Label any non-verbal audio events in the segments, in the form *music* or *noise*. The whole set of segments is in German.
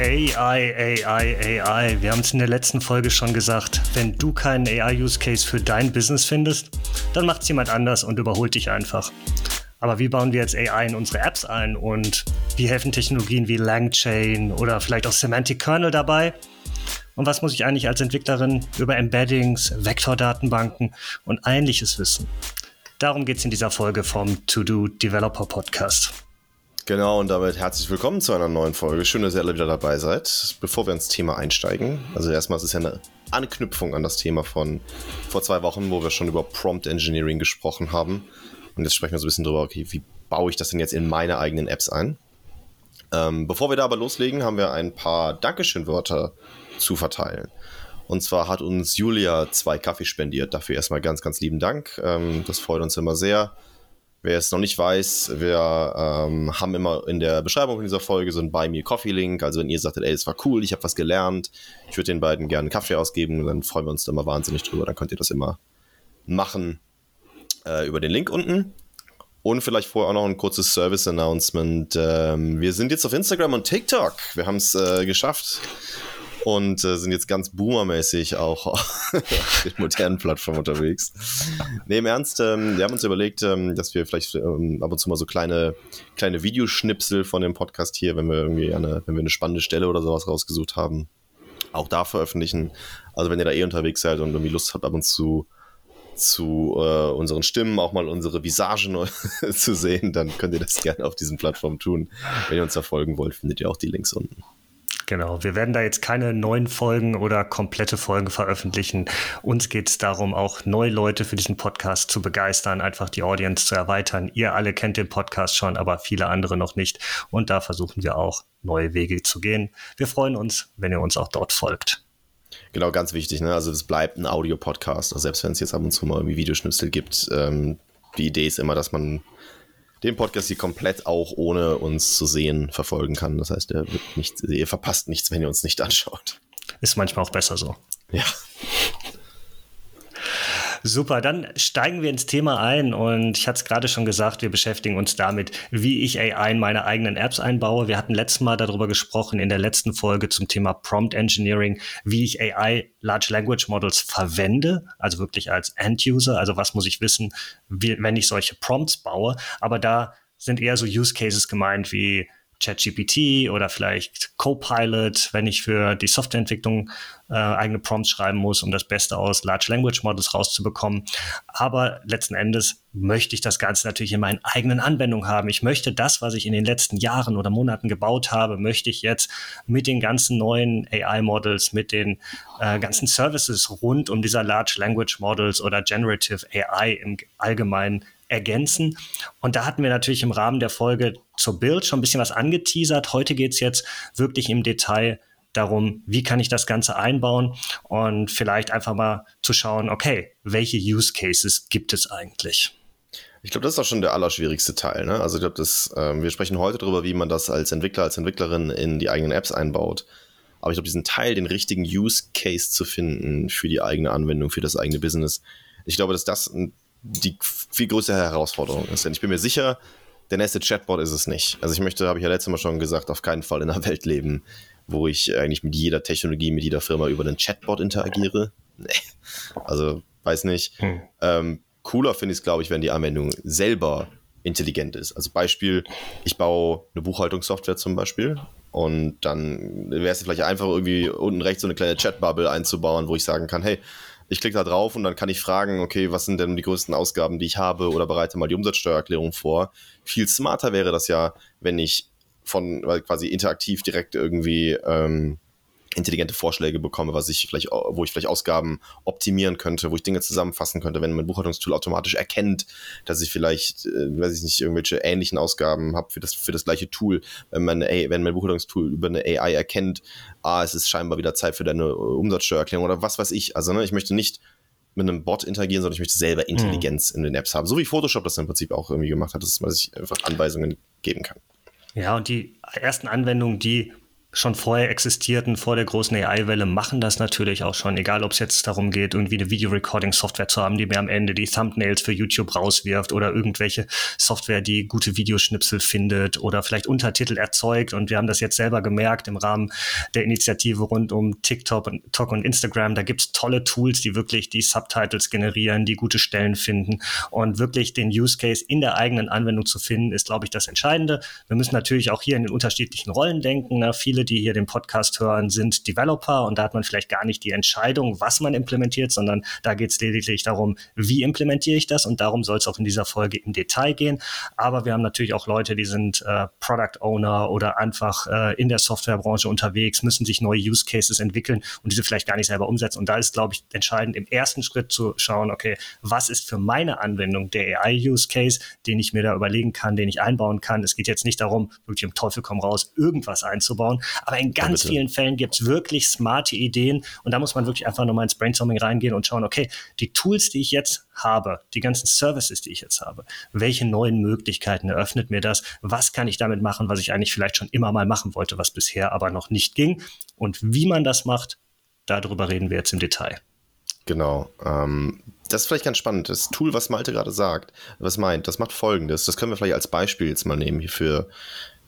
AI, AI, AI. Wir haben es in der letzten Folge schon gesagt. Wenn du keinen AI-Use-Case für dein Business findest, dann macht es jemand anders und überholt dich einfach. Aber wie bauen wir jetzt AI in unsere Apps ein und wie helfen Technologien wie LangChain oder vielleicht auch Semantic Kernel dabei? Und was muss ich eigentlich als Entwicklerin über Embeddings, Vektordatenbanken und ähnliches wissen? Darum geht es in dieser Folge vom To-Do Developer Podcast. Genau, und damit herzlich willkommen zu einer neuen Folge. Schön, dass ihr alle wieder dabei seid. Bevor wir ins Thema einsteigen, also erstmal ist es ja eine Anknüpfung an das Thema von vor zwei Wochen, wo wir schon über Prompt Engineering gesprochen haben. Und jetzt sprechen wir so ein bisschen drüber, okay, wie baue ich das denn jetzt in meine eigenen Apps ein? Ähm, bevor wir da aber loslegen, haben wir ein paar Dankeschön-Wörter zu verteilen. Und zwar hat uns Julia zwei Kaffee spendiert. Dafür erstmal ganz, ganz lieben Dank. Ähm, das freut uns immer sehr. Wer es noch nicht weiß, wir ähm, haben immer in der Beschreibung von dieser Folge so einen Buy Me Coffee Link. Also wenn ihr sagt, ey, es war cool, ich habe was gelernt, ich würde den beiden gerne Kaffee ausgeben, dann freuen wir uns da immer wahnsinnig drüber. Dann könnt ihr das immer machen äh, über den Link unten. Und vielleicht vorher auch noch ein kurzes Service-Announcement. Ähm, wir sind jetzt auf Instagram und TikTok. Wir haben es äh, geschafft und äh, sind jetzt ganz boomermäßig auch auf *laughs* den modernen Plattformen unterwegs. Nee, im Ernst, ähm, wir haben uns überlegt, ähm, dass wir vielleicht ähm, ab und zu mal so kleine, kleine Videoschnipsel von dem Podcast hier, wenn wir irgendwie eine, wenn wir eine spannende Stelle oder sowas rausgesucht haben, auch da veröffentlichen. Also wenn ihr da eh unterwegs seid und irgendwie Lust habt, ab und zu zu äh, unseren Stimmen, auch mal unsere Visagen *laughs* zu sehen, dann könnt ihr das gerne auf diesen Plattformen tun. Wenn ihr uns verfolgen wollt, findet ihr auch die Links unten. Genau, wir werden da jetzt keine neuen Folgen oder komplette Folgen veröffentlichen. Uns geht es darum, auch neue Leute für diesen Podcast zu begeistern, einfach die Audience zu erweitern. Ihr alle kennt den Podcast schon, aber viele andere noch nicht. Und da versuchen wir auch neue Wege zu gehen. Wir freuen uns, wenn ihr uns auch dort folgt. Genau, ganz wichtig. Ne? Also das bleibt ein Audio-Podcast. Also selbst wenn es jetzt ab und zu mal irgendwie Videoschnipsel gibt, ähm, die Idee ist immer, dass man den Podcast hier komplett auch ohne uns zu sehen verfolgen kann. Das heißt, ihr, nicht, ihr verpasst nichts, wenn ihr uns nicht anschaut. Ist manchmal auch besser so. Ja. Super, dann steigen wir ins Thema ein. Und ich hatte es gerade schon gesagt, wir beschäftigen uns damit, wie ich AI in meine eigenen Apps einbaue. Wir hatten letztes Mal darüber gesprochen in der letzten Folge zum Thema Prompt Engineering, wie ich AI Large Language Models verwende, also wirklich als End-User, also was muss ich wissen, wie, wenn ich solche Prompts baue, aber da sind eher so Use Cases gemeint wie ChatGPT oder vielleicht Copilot, wenn ich für die Softwareentwicklung äh, eigene Prompts schreiben muss, um das Beste aus Large Language Models rauszubekommen. Aber letzten Endes möchte ich das Ganze natürlich in meinen eigenen Anwendungen haben. Ich möchte das, was ich in den letzten Jahren oder Monaten gebaut habe, möchte ich jetzt mit den ganzen neuen AI-Models, mit den äh, ganzen Services rund um dieser Large Language Models oder Generative AI im Allgemeinen ergänzen. Und da hatten wir natürlich im Rahmen der Folge zur Bild schon ein bisschen was angeteasert. Heute geht es jetzt wirklich im Detail darum, wie kann ich das Ganze einbauen und vielleicht einfach mal zu schauen, okay, welche Use Cases gibt es eigentlich? Ich glaube, das ist auch schon der allerschwierigste Teil. Ne? Also ich glaube, äh, wir sprechen heute darüber, wie man das als Entwickler, als Entwicklerin in die eigenen Apps einbaut. Aber ich glaube, diesen Teil, den richtigen Use Case zu finden für die eigene Anwendung, für das eigene Business, ich glaube, dass das ein die viel größere Herausforderung ist. Denn ich bin mir sicher, der nächste Chatbot ist es nicht. Also ich möchte, habe ich ja letztes Mal schon gesagt, auf keinen Fall in einer *laughs* Welt leben, wo ich eigentlich mit jeder Technologie, mit jeder Firma über einen Chatbot interagiere. Nee. Also weiß nicht. Hm. Ähm, cooler finde ich es, glaube ich, wenn die Anwendung selber intelligent ist. Also Beispiel, ich baue eine Buchhaltungssoftware zum Beispiel und dann wäre es vielleicht einfach irgendwie unten rechts so eine kleine Chatbubble einzubauen, wo ich sagen kann, hey, ich klicke da drauf und dann kann ich fragen, okay, was sind denn die größten Ausgaben, die ich habe oder bereite mal die Umsatzsteuererklärung vor. Viel smarter wäre das ja, wenn ich von quasi interaktiv direkt irgendwie ähm, intelligente Vorschläge bekomme, was ich vielleicht, wo ich vielleicht Ausgaben optimieren könnte, wo ich Dinge zusammenfassen könnte, wenn mein Buchhaltungstool automatisch erkennt, dass ich vielleicht, äh, weiß ich nicht, irgendwelche ähnlichen Ausgaben habe für das, für das gleiche Tool, wenn mein, wenn mein Buchhaltungstool über eine AI erkennt, ah, es ist scheinbar wieder Zeit für deine Umsatzsteuererklärung oder was weiß ich. Also, ne, ich möchte nicht mit einem Bot interagieren, sondern ich möchte selber mhm. Intelligenz mhm. in den Apps haben. So wie Photoshop das im Prinzip auch irgendwie gemacht hat, dass man sich einfach Anweisungen geben kann. Ja, und die ersten Anwendungen, die schon vorher existierten, vor der großen AI-Welle, machen das natürlich auch schon, egal ob es jetzt darum geht, irgendwie eine Video-Recording-Software zu haben, die mir am Ende die Thumbnails für YouTube rauswirft oder irgendwelche Software, die gute Videoschnipsel findet oder vielleicht Untertitel erzeugt. Und wir haben das jetzt selber gemerkt im Rahmen der Initiative rund um TikTok und, TikTok und Instagram. Da gibt's tolle Tools, die wirklich die Subtitles generieren, die gute Stellen finden und wirklich den Use Case in der eigenen Anwendung zu finden, ist, glaube ich, das Entscheidende. Wir müssen natürlich auch hier in den unterschiedlichen Rollen denken. Ne? Viele viele, die hier den Podcast hören, sind Developer und da hat man vielleicht gar nicht die Entscheidung, was man implementiert, sondern da geht es lediglich darum, wie implementiere ich das und darum soll es auch in dieser Folge im Detail gehen. Aber wir haben natürlich auch Leute, die sind äh, Product Owner oder einfach äh, in der Softwarebranche unterwegs, müssen sich neue Use Cases entwickeln und diese vielleicht gar nicht selber umsetzen. Und da ist, glaube ich, entscheidend im ersten Schritt zu schauen, okay, was ist für meine Anwendung der AI-Use Case, den ich mir da überlegen kann, den ich einbauen kann. Es geht jetzt nicht darum, wirklich im Teufel komm raus, irgendwas einzubauen, aber in ganz ja, vielen Fällen gibt es wirklich smarte Ideen und da muss man wirklich einfach nochmal ins Brainstorming reingehen und schauen, okay, die Tools, die ich jetzt habe, die ganzen Services, die ich jetzt habe, welche neuen Möglichkeiten eröffnet mir das? Was kann ich damit machen, was ich eigentlich vielleicht schon immer mal machen wollte, was bisher aber noch nicht ging? Und wie man das macht, darüber reden wir jetzt im Detail. Genau. Ähm, das ist vielleicht ganz spannend. Das Tool, was Malte gerade sagt, was meint, das macht folgendes. Das können wir vielleicht als Beispiel jetzt mal nehmen hier für,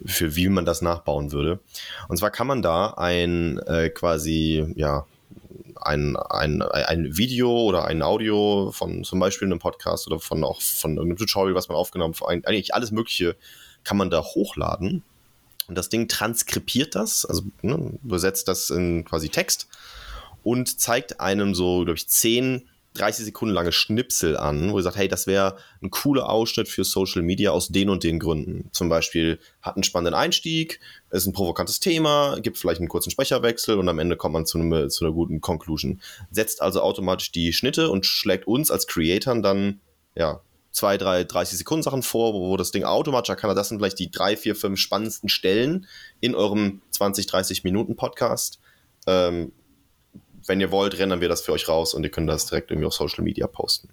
für wie man das nachbauen würde. Und zwar kann man da ein äh, quasi, ja, ein, ein, ein Video oder ein Audio von zum Beispiel einem Podcast oder von auch von irgendeinem Tutorial, was man aufgenommen hat, eigentlich alles Mögliche kann man da hochladen. Und das Ding transkribiert das, also ne, übersetzt das in quasi Text und zeigt einem so, glaube ich, zehn 30 Sekunden lange Schnipsel an, wo ihr sagt, hey, das wäre ein cooler Ausschnitt für Social Media aus den und den Gründen. Zum Beispiel hat einen spannenden Einstieg, ist ein provokantes Thema, gibt vielleicht einen kurzen Sprecherwechsel und am Ende kommt man zu, einem, zu einer guten Conclusion. Setzt also automatisch die Schnitte und schlägt uns als Creatoren dann, ja, zwei, drei, 30 Sekunden Sachen vor, wo, wo das Ding automatisch kann. Das sind vielleicht die drei, vier, fünf spannendsten Stellen in eurem 20, 30 Minuten Podcast. Ähm, wenn ihr wollt, rendern wir das für euch raus und ihr könnt das direkt irgendwie auf Social Media posten.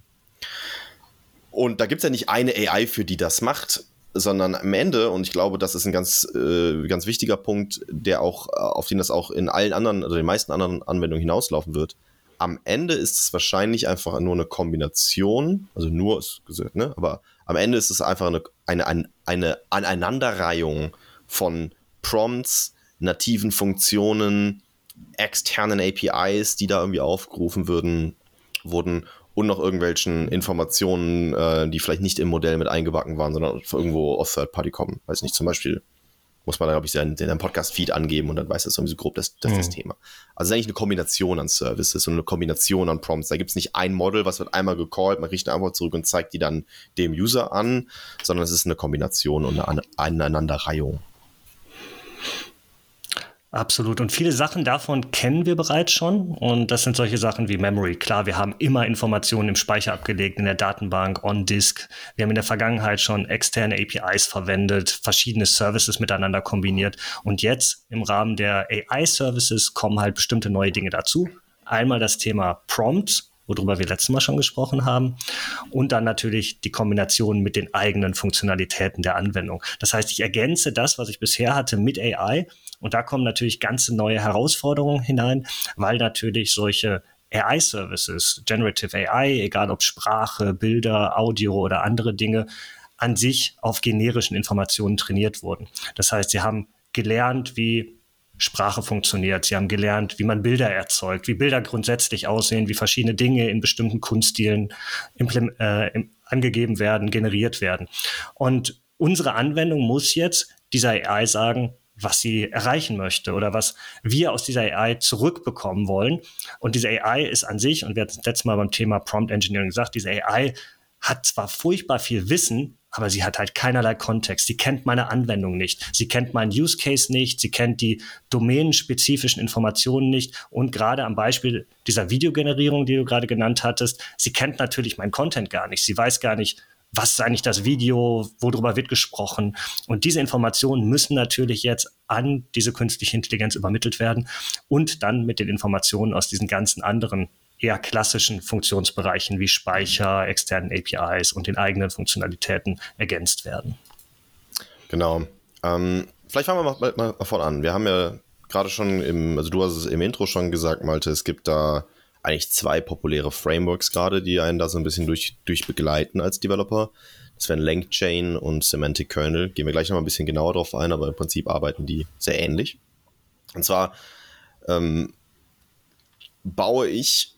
Und da gibt es ja nicht eine AI, für die das macht, sondern am Ende, und ich glaube, das ist ein ganz, äh, ganz wichtiger Punkt, der auch, äh, auf den das auch in allen anderen, oder den meisten anderen Anwendungen hinauslaufen wird. Am Ende ist es wahrscheinlich einfach nur eine Kombination, also nur ist gesagt, ne? Aber am Ende ist es einfach eine, eine, eine, eine Aneinanderreihung von Prompts, nativen Funktionen, externen APIs, die da irgendwie aufgerufen würden, wurden und noch irgendwelchen Informationen, äh, die vielleicht nicht im Modell mit eingebacken waren, sondern irgendwo aus Third Party kommen. Weiß nicht, zum Beispiel muss man da, glaube ich, seinen, seinen Podcast-Feed angeben und dann weiß das irgendwie so grob, das, das mhm. das Thema. Also es ist eigentlich eine Kombination an Services und eine Kombination an Prompts. Da gibt es nicht ein Model, was wird einmal gecallt, man kriegt eine Antwort zurück und zeigt die dann dem User an, sondern es ist eine Kombination und eine Aneinanderreihung. Absolut. Und viele Sachen davon kennen wir bereits schon. Und das sind solche Sachen wie Memory. Klar, wir haben immer Informationen im Speicher abgelegt, in der Datenbank, on Disk. Wir haben in der Vergangenheit schon externe APIs verwendet, verschiedene Services miteinander kombiniert. Und jetzt im Rahmen der AI-Services kommen halt bestimmte neue Dinge dazu. Einmal das Thema Prompts, worüber wir letztes Mal schon gesprochen haben. Und dann natürlich die Kombination mit den eigenen Funktionalitäten der Anwendung. Das heißt, ich ergänze das, was ich bisher hatte, mit AI und da kommen natürlich ganze neue Herausforderungen hinein, weil natürlich solche AI-Services, Generative AI, egal ob Sprache, Bilder, Audio oder andere Dinge, an sich auf generischen Informationen trainiert wurden. Das heißt, sie haben gelernt, wie Sprache funktioniert. Sie haben gelernt, wie man Bilder erzeugt, wie Bilder grundsätzlich aussehen, wie verschiedene Dinge in bestimmten Kunststilen äh, angegeben werden, generiert werden. Und unsere Anwendung muss jetzt dieser AI sagen, was sie erreichen möchte oder was wir aus dieser AI zurückbekommen wollen. Und diese AI ist an sich, und wir hatten das letzte Mal beim Thema Prompt Engineering gesagt, diese AI hat zwar furchtbar viel Wissen, aber sie hat halt keinerlei Kontext. Sie kennt meine Anwendung nicht. Sie kennt meinen Use Case nicht. Sie kennt die domänenspezifischen Informationen nicht. Und gerade am Beispiel dieser Videogenerierung, die du gerade genannt hattest, sie kennt natürlich meinen Content gar nicht. Sie weiß gar nicht, was ist eigentlich das Video, worüber wird gesprochen. Und diese Informationen müssen natürlich jetzt an diese künstliche Intelligenz übermittelt werden und dann mit den Informationen aus diesen ganzen anderen eher klassischen Funktionsbereichen wie Speicher, externen APIs und den eigenen Funktionalitäten ergänzt werden. Genau. Ähm, vielleicht fangen wir mal, mal, mal vorne an. Wir haben ja gerade schon im, also du hast es im Intro schon gesagt, Malte, es gibt da eigentlich zwei populäre Frameworks gerade, die einen da so ein bisschen durch, durch begleiten als Developer. Das wären LangChain und Semantic Kernel. Gehen wir gleich noch mal ein bisschen genauer drauf ein, aber im Prinzip arbeiten die sehr ähnlich. Und zwar ähm, baue ich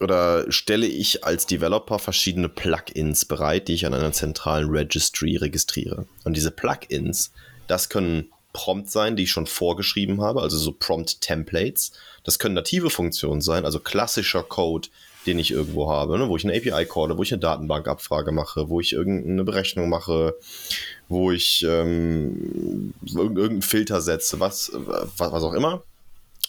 oder stelle ich als Developer verschiedene Plugins bereit, die ich an einer zentralen Registry registriere. Und diese Plugins, das können Prompt sein, die ich schon vorgeschrieben habe, also so Prompt-Templates. Das können native Funktionen sein, also klassischer Code, den ich irgendwo habe, ne, wo ich eine API call, wo ich eine Datenbankabfrage mache, wo ich irgendeine Berechnung mache, wo ich ähm, irgendeinen Filter setze, was, was, was auch immer.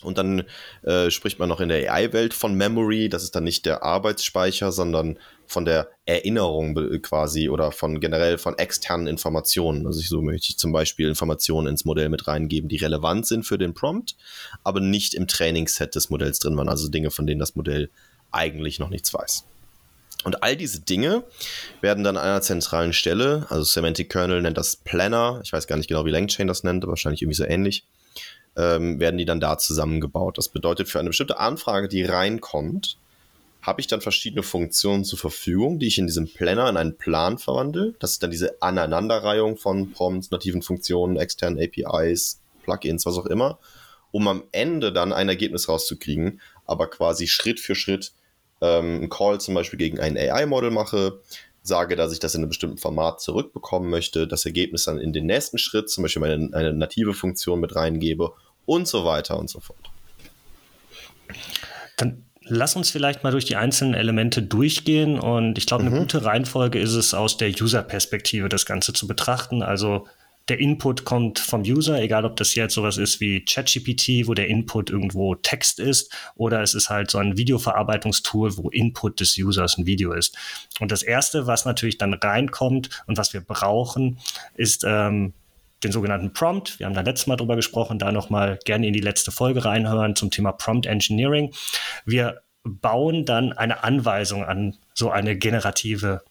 Und dann äh, spricht man noch in der AI-Welt von Memory. Das ist dann nicht der Arbeitsspeicher, sondern von der Erinnerung quasi oder von generell von externen Informationen. Also ich, so möchte ich zum Beispiel Informationen ins Modell mit reingeben, die relevant sind für den Prompt, aber nicht im Trainingsset des Modells drin waren. Also Dinge, von denen das Modell eigentlich noch nichts weiß. Und all diese Dinge werden dann an einer zentralen Stelle, also Semantic Kernel nennt das Planner, ich weiß gar nicht genau, wie LangChain das nennt, wahrscheinlich irgendwie so ähnlich, ähm, werden die dann da zusammengebaut. Das bedeutet, für eine bestimmte Anfrage, die reinkommt, habe ich dann verschiedene Funktionen zur Verfügung, die ich in diesem Planner in einen Plan verwandle. Das ist dann diese Aneinanderreihung von Prompts, nativen Funktionen, externen APIs, Plugins, was auch immer, um am Ende dann ein Ergebnis rauszukriegen, aber quasi Schritt für Schritt ähm, einen Call zum Beispiel gegen ein AI-Model mache, sage, dass ich das in einem bestimmten Format zurückbekommen möchte, das Ergebnis dann in den nächsten Schritt, zum Beispiel meine, eine native Funktion mit reingebe und so weiter und so fort. Dann lass uns vielleicht mal durch die einzelnen Elemente durchgehen und ich glaube, eine mhm. gute Reihenfolge ist es, aus der User-Perspektive das Ganze zu betrachten. Also der Input kommt vom User, egal ob das jetzt sowas ist wie ChatGPT, wo der Input irgendwo Text ist, oder es ist halt so ein Videoverarbeitungstool, wo Input des Users ein Video ist. Und das Erste, was natürlich dann reinkommt und was wir brauchen, ist ähm, den sogenannten Prompt. Wir haben da letztes Mal drüber gesprochen, da nochmal gerne in die letzte Folge reinhören zum Thema Prompt Engineering. Wir bauen dann eine Anweisung an so eine generative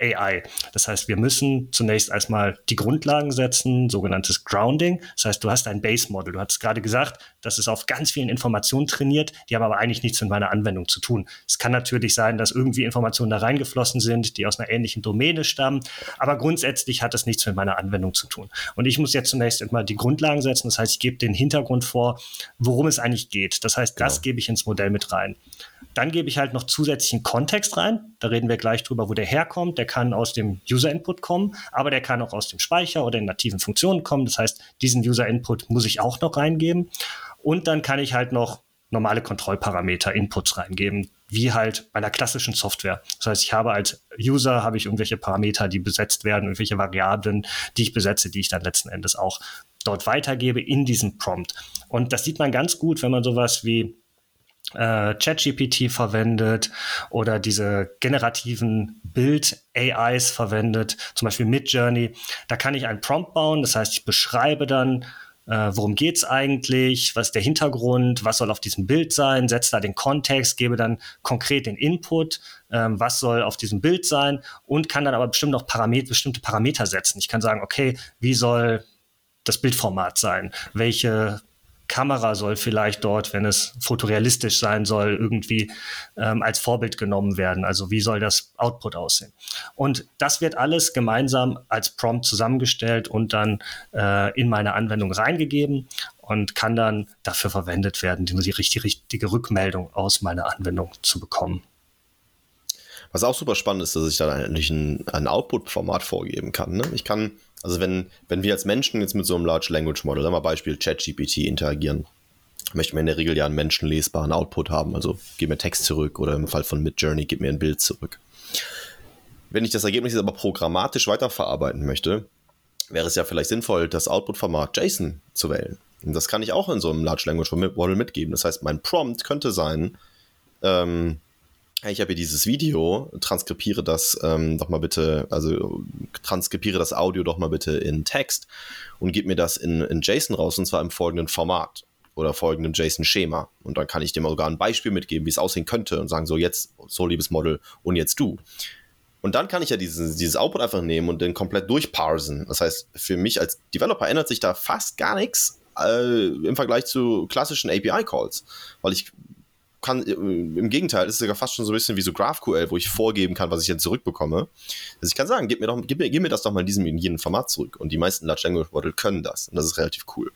AI. Das heißt, wir müssen zunächst erstmal die Grundlagen setzen, sogenanntes Grounding. Das heißt, du hast ein Base-Model. Du hast gerade gesagt, das ist auf ganz vielen Informationen trainiert, die haben aber eigentlich nichts mit meiner Anwendung zu tun. Es kann natürlich sein, dass irgendwie Informationen da reingeflossen sind, die aus einer ähnlichen Domäne stammen, aber grundsätzlich hat das nichts mit meiner Anwendung zu tun. Und ich muss jetzt zunächst einmal die Grundlagen setzen. Das heißt, ich gebe den Hintergrund vor, worum es eigentlich geht. Das heißt, das genau. gebe ich ins Modell mit rein. Dann gebe ich halt noch zusätzlichen Kontext rein. Da reden wir gleich drüber, wo der herkommt. Der kann aus dem User-Input kommen, aber der kann auch aus dem Speicher oder in nativen Funktionen kommen. Das heißt, diesen User-Input muss ich auch noch reingeben. Und dann kann ich halt noch normale Kontrollparameter, Inputs reingeben, wie halt bei einer klassischen Software. Das heißt, ich habe als User habe ich irgendwelche Parameter, die besetzt werden, irgendwelche Variablen, die ich besetze, die ich dann letzten Endes auch dort weitergebe in diesem Prompt. Und das sieht man ganz gut, wenn man sowas wie äh, ChatGPT verwendet oder diese generativen Bild-AIs verwendet, zum Beispiel Midjourney. Da kann ich einen Prompt bauen, das heißt, ich beschreibe dann, äh, worum geht's eigentlich, was ist der Hintergrund, was soll auf diesem Bild sein, setze da den Kontext, gebe dann konkret den Input, ähm, was soll auf diesem Bild sein und kann dann aber bestimmt noch Paramet bestimmte Parameter setzen. Ich kann sagen, okay, wie soll das Bildformat sein? Welche Kamera soll vielleicht dort, wenn es fotorealistisch sein soll, irgendwie ähm, als Vorbild genommen werden. Also wie soll das Output aussehen? Und das wird alles gemeinsam als Prompt zusammengestellt und dann äh, in meine Anwendung reingegeben und kann dann dafür verwendet werden, die richtige, richtige Rückmeldung aus meiner Anwendung zu bekommen. Was auch super spannend ist, dass ich dann eigentlich ein, ein Output-Format vorgeben kann. Ne? Ich kann also wenn, wenn wir als Menschen jetzt mit so einem Large Language Model, sagen wir Beispiel ChatGPT interagieren, möchten wir in der Regel ja einen menschenlesbaren Output haben. Also gib mir Text zurück oder im Fall von Midjourney gib mir ein Bild zurück. Wenn ich das Ergebnis jetzt aber programmatisch weiterverarbeiten möchte, wäre es ja vielleicht sinnvoll, das Output-Format JSON zu wählen. Und das kann ich auch in so einem Large Language Model mitgeben. Das heißt, mein Prompt könnte sein, ähm, ich habe hier dieses Video, transkribiere das ähm, doch mal bitte, also transkribiere das Audio doch mal bitte in Text und gib mir das in, in JSON raus und zwar im folgenden Format oder folgendem JSON-Schema. Und dann kann ich dem sogar ein Beispiel mitgeben, wie es aussehen könnte und sagen, so jetzt, so liebes Model und jetzt du. Und dann kann ich ja dieses, dieses Output einfach nehmen und den komplett durchparsen. Das heißt, für mich als Developer ändert sich da fast gar nichts, äh, im Vergleich zu klassischen API-Calls, weil ich kann, äh, im Gegenteil, ist sogar fast schon so ein bisschen wie so GraphQL, wo ich vorgeben kann, was ich jetzt zurückbekomme. Also ich kann sagen, gib mir, doch, gib mir, gib mir das doch mal in diesem, in jedem Format zurück. Und die meisten Large Language Model können das. Und das ist relativ cool.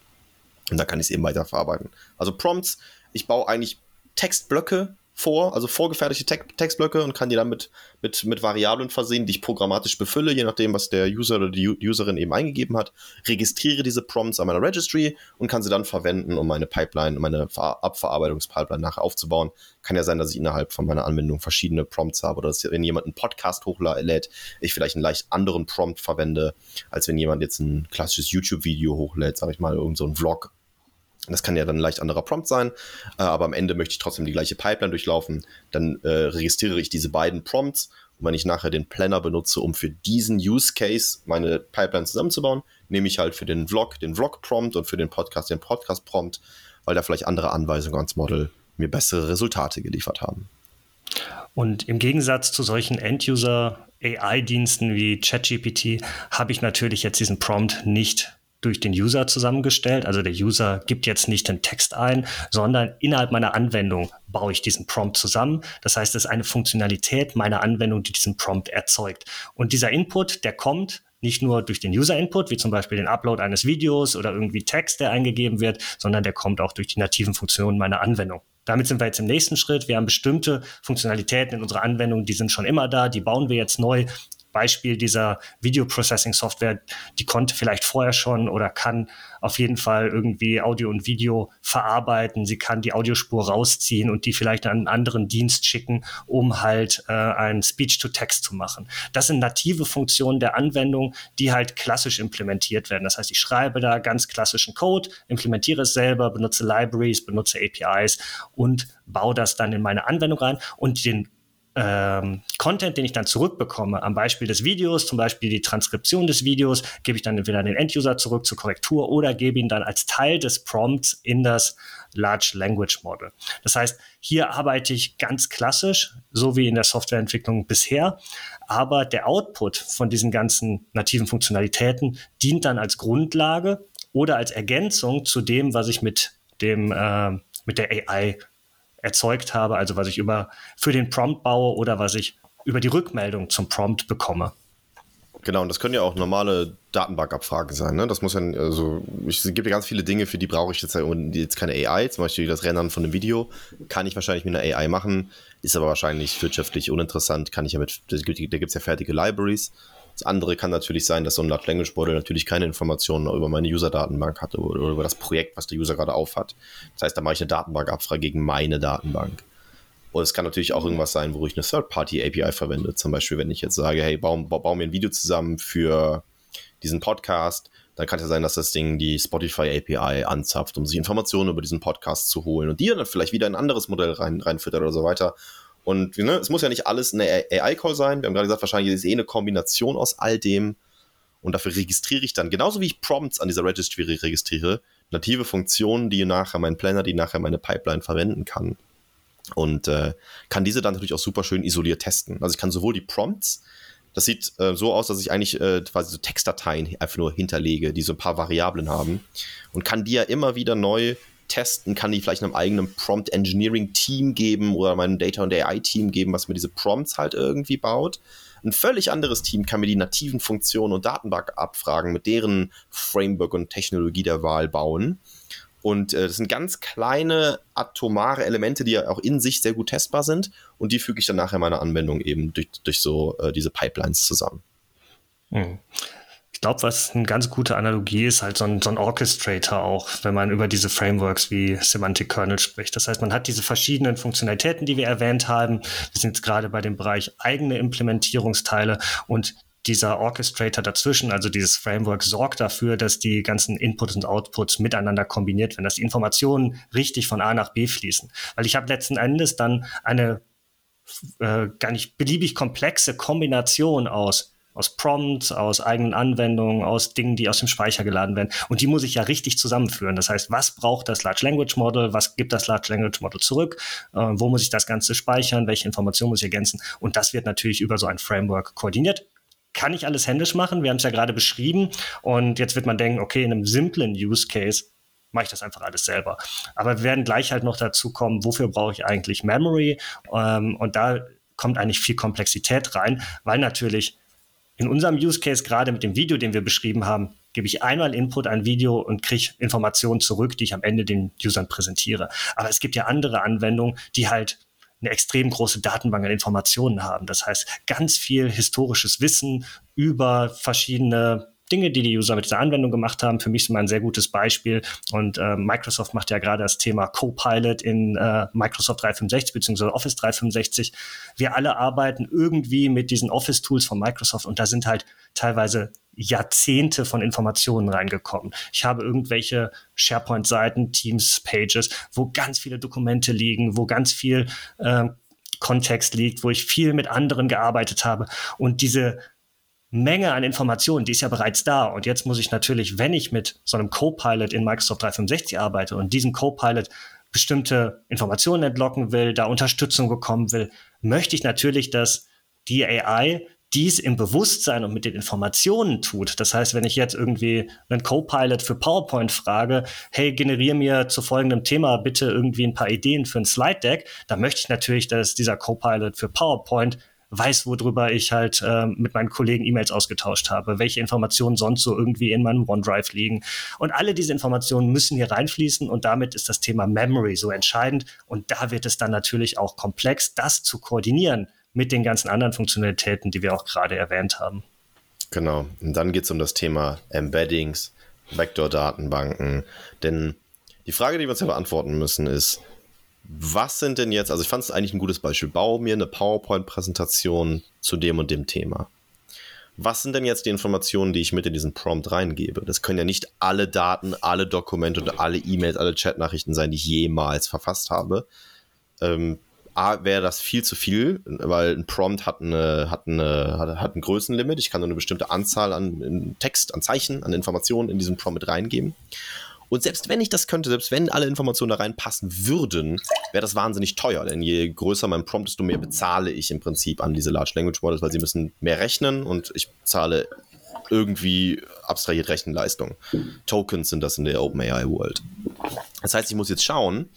Und da kann ich es eben weiter verarbeiten. Also Prompts, ich baue eigentlich Textblöcke vor, also vorgefertigte Te Textblöcke und kann die dann mit, mit, mit Variablen versehen, die ich programmatisch befülle, je nachdem, was der User oder die Userin eben eingegeben hat, registriere diese Prompts an meiner Registry und kann sie dann verwenden, um meine Pipeline, meine Abverarbeitungspipeline nachher aufzubauen. Kann ja sein, dass ich innerhalb von meiner Anwendung verschiedene Prompts habe oder dass wenn jemand einen Podcast hochlädt, ich vielleicht einen leicht anderen Prompt verwende, als wenn jemand jetzt ein klassisches YouTube-Video hochlädt, sage ich mal, irgend so Vlog das kann ja dann ein leicht anderer Prompt sein, äh, aber am Ende möchte ich trotzdem die gleiche Pipeline durchlaufen. Dann äh, registriere ich diese beiden Prompts und wenn ich nachher den Planner benutze, um für diesen Use Case meine Pipeline zusammenzubauen, nehme ich halt für den Vlog den Vlog-Prompt und für den Podcast den Podcast-Prompt, weil da vielleicht andere Anweisungen ans Model mir bessere Resultate geliefert haben. Und im Gegensatz zu solchen End-User AI-Diensten wie ChatGPT habe ich natürlich jetzt diesen Prompt nicht durch den User zusammengestellt. Also der User gibt jetzt nicht den Text ein, sondern innerhalb meiner Anwendung baue ich diesen Prompt zusammen. Das heißt, es ist eine Funktionalität meiner Anwendung, die diesen Prompt erzeugt. Und dieser Input, der kommt nicht nur durch den User-Input, wie zum Beispiel den Upload eines Videos oder irgendwie Text, der eingegeben wird, sondern der kommt auch durch die nativen Funktionen meiner Anwendung. Damit sind wir jetzt im nächsten Schritt. Wir haben bestimmte Funktionalitäten in unserer Anwendung, die sind schon immer da, die bauen wir jetzt neu Beispiel dieser Video Processing Software, die konnte vielleicht vorher schon oder kann auf jeden Fall irgendwie Audio und Video verarbeiten. Sie kann die Audiospur rausziehen und die vielleicht an einen anderen Dienst schicken, um halt äh, ein Speech-to-Text zu machen. Das sind native Funktionen der Anwendung, die halt klassisch implementiert werden. Das heißt, ich schreibe da ganz klassischen Code, implementiere es selber, benutze Libraries, benutze APIs und baue das dann in meine Anwendung rein und den ähm, Content, den ich dann zurückbekomme, am Beispiel des Videos, zum Beispiel die Transkription des Videos, gebe ich dann entweder an den Enduser zurück zur Korrektur oder gebe ihn dann als Teil des Prompts in das Large Language Model. Das heißt, hier arbeite ich ganz klassisch, so wie in der Softwareentwicklung bisher, aber der Output von diesen ganzen nativen Funktionalitäten dient dann als Grundlage oder als Ergänzung zu dem, was ich mit dem äh, mit der AI erzeugt habe, also was ich über für den Prompt baue oder was ich über die Rückmeldung zum Prompt bekomme. Genau, und das können ja auch normale Datenbankabfragen sein. Ne? Das muss ja, also es gibt ja ganz viele Dinge, für die brauche ich jetzt, jetzt keine AI, zum Beispiel das Rendern von einem Video, kann ich wahrscheinlich mit einer AI machen, ist aber wahrscheinlich wirtschaftlich uninteressant, kann ich ja mit, da gibt es ja fertige Libraries. Das andere kann natürlich sein, dass so ein Large Language Model natürlich keine Informationen über meine User-Datenbank hat oder über das Projekt, was der User gerade aufhat. Das heißt, da mache ich eine Datenbankabfrage gegen meine Datenbank. Und es kann natürlich auch irgendwas sein, wo ich eine Third-Party-API verwende. Zum Beispiel, wenn ich jetzt sage, hey, bau, bau, bau mir ein Video zusammen für diesen Podcast, dann kann es ja sein, dass das Ding die Spotify API anzapft, um sich Informationen über diesen Podcast zu holen und die dann vielleicht wieder in ein anderes Modell rein, reinfüttert oder so weiter. Und ne, es muss ja nicht alles eine AI-Call sein. Wir haben gerade gesagt, wahrscheinlich ist es eh eine Kombination aus all dem. Und dafür registriere ich dann, genauso wie ich Prompts an dieser Registry registriere, native Funktionen, die nachher mein Planner, die nachher meine Pipeline verwenden kann. Und äh, kann diese dann natürlich auch super schön isoliert testen. Also ich kann sowohl die Prompts, das sieht äh, so aus, dass ich eigentlich äh, quasi so Textdateien einfach nur hinterlege, die so ein paar Variablen haben und kann die ja immer wieder neu testen, kann die vielleicht einem eigenen Prompt Engineering Team geben oder meinem Data und AI Team geben, was mir diese Prompts halt irgendwie baut. Ein völlig anderes Team kann mir die nativen Funktionen und Datenbankabfragen mit deren Framework und Technologie der Wahl bauen. Und äh, das sind ganz kleine atomare Elemente, die ja auch in sich sehr gut testbar sind. Und die füge ich dann nachher meiner Anwendung eben durch, durch so äh, diese Pipelines zusammen. Hm. Ich glaube, was eine ganz gute Analogie ist, halt so ein, so ein Orchestrator auch, wenn man über diese Frameworks wie Semantic Kernel spricht. Das heißt, man hat diese verschiedenen Funktionalitäten, die wir erwähnt haben. Wir sind jetzt gerade bei dem Bereich eigene Implementierungsteile und dieser Orchestrator dazwischen, also dieses Framework, sorgt dafür, dass die ganzen Inputs und Outputs miteinander kombiniert werden, dass die Informationen richtig von A nach B fließen. Weil ich habe letzten Endes dann eine äh, gar nicht beliebig komplexe Kombination aus aus Prompts, aus eigenen Anwendungen, aus Dingen, die aus dem Speicher geladen werden. Und die muss ich ja richtig zusammenführen. Das heißt, was braucht das Large Language Model? Was gibt das Large Language Model zurück? Äh, wo muss ich das Ganze speichern? Welche Informationen muss ich ergänzen? Und das wird natürlich über so ein Framework koordiniert. Kann ich alles händisch machen? Wir haben es ja gerade beschrieben. Und jetzt wird man denken, okay, in einem simplen Use Case mache ich das einfach alles selber. Aber wir werden gleich halt noch dazu kommen, wofür brauche ich eigentlich Memory? Ähm, und da kommt eigentlich viel Komplexität rein, weil natürlich in unserem Use Case, gerade mit dem Video, den wir beschrieben haben, gebe ich einmal Input ein Video und kriege Informationen zurück, die ich am Ende den Usern präsentiere. Aber es gibt ja andere Anwendungen, die halt eine extrem große Datenbank an Informationen haben. Das heißt, ganz viel historisches Wissen über verschiedene Dinge, die die User mit dieser Anwendung gemacht haben. Für mich ist mal ein sehr gutes Beispiel. Und äh, Microsoft macht ja gerade das Thema Copilot in äh, Microsoft 365 bzw. Office 365. Wir alle arbeiten irgendwie mit diesen Office-Tools von Microsoft und da sind halt teilweise Jahrzehnte von Informationen reingekommen. Ich habe irgendwelche SharePoint-Seiten, Teams-Pages, wo ganz viele Dokumente liegen, wo ganz viel äh, Kontext liegt, wo ich viel mit anderen gearbeitet habe. Und diese Menge an Informationen, die ist ja bereits da. Und jetzt muss ich natürlich, wenn ich mit so einem Copilot in Microsoft 365 arbeite und diesem Copilot bestimmte Informationen entlocken will, da Unterstützung bekommen will, möchte ich natürlich, dass die AI dies im Bewusstsein und mit den Informationen tut. Das heißt, wenn ich jetzt irgendwie einen Copilot für PowerPoint frage, hey, generiere mir zu folgendem Thema bitte irgendwie ein paar Ideen für ein Slide Deck, dann möchte ich natürlich, dass dieser Copilot für PowerPoint weiß, worüber ich halt äh, mit meinen Kollegen E-Mails ausgetauscht habe, welche Informationen sonst so irgendwie in meinem OneDrive liegen. Und alle diese Informationen müssen hier reinfließen und damit ist das Thema Memory so entscheidend. Und da wird es dann natürlich auch komplex, das zu koordinieren mit den ganzen anderen Funktionalitäten, die wir auch gerade erwähnt haben. Genau. Und dann geht es um das Thema Embeddings, Vektordatenbanken. Denn die Frage, die wir uns ja beantworten müssen, ist, was sind denn jetzt, also ich fand es eigentlich ein gutes Beispiel, bau mir eine PowerPoint-Präsentation zu dem und dem Thema. Was sind denn jetzt die Informationen, die ich mit in diesen Prompt reingebe? Das können ja nicht alle Daten, alle Dokumente und alle E-Mails, alle Chatnachrichten sein, die ich jemals verfasst habe. Ähm, A, wäre das viel zu viel, weil ein Prompt hat, eine, hat, eine, hat, hat ein Größenlimit. Ich kann nur eine bestimmte Anzahl an Text, an Zeichen, an Informationen in diesen Prompt reingeben. Und selbst wenn ich das könnte, selbst wenn alle Informationen da reinpassen würden, wäre das wahnsinnig teuer. Denn je größer mein Prompt, desto mehr bezahle ich im Prinzip an diese Large Language Models, weil sie müssen mehr rechnen und ich zahle irgendwie abstrahiert Rechenleistung. Tokens sind das in der OpenAI World. Das heißt, ich muss jetzt schauen,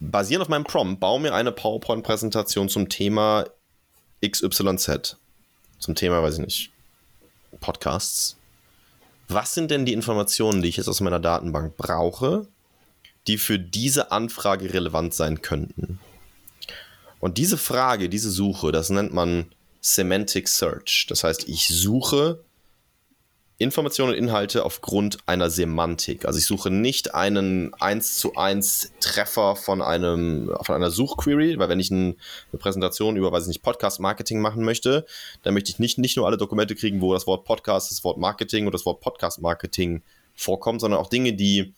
basierend auf meinem Prompt, baue mir eine PowerPoint-Präsentation zum Thema XYZ. Zum Thema, weiß ich nicht, Podcasts was sind denn die Informationen, die ich jetzt aus meiner Datenbank brauche, die für diese Anfrage relevant sein könnten? Und diese Frage, diese Suche, das nennt man Semantic Search. Das heißt, ich suche Informationen und Inhalte aufgrund einer Semantik. Also ich suche nicht einen 1 zu 1 Treffer von, einem, von einer Suchquery, weil wenn ich ein, eine Präsentation über, weiß ich nicht, Podcast-Marketing machen möchte, dann möchte ich nicht, nicht nur alle Dokumente kriegen, wo das Wort Podcast, das Wort Marketing oder das Wort Podcast-Marketing vorkommt, sondern auch Dinge, die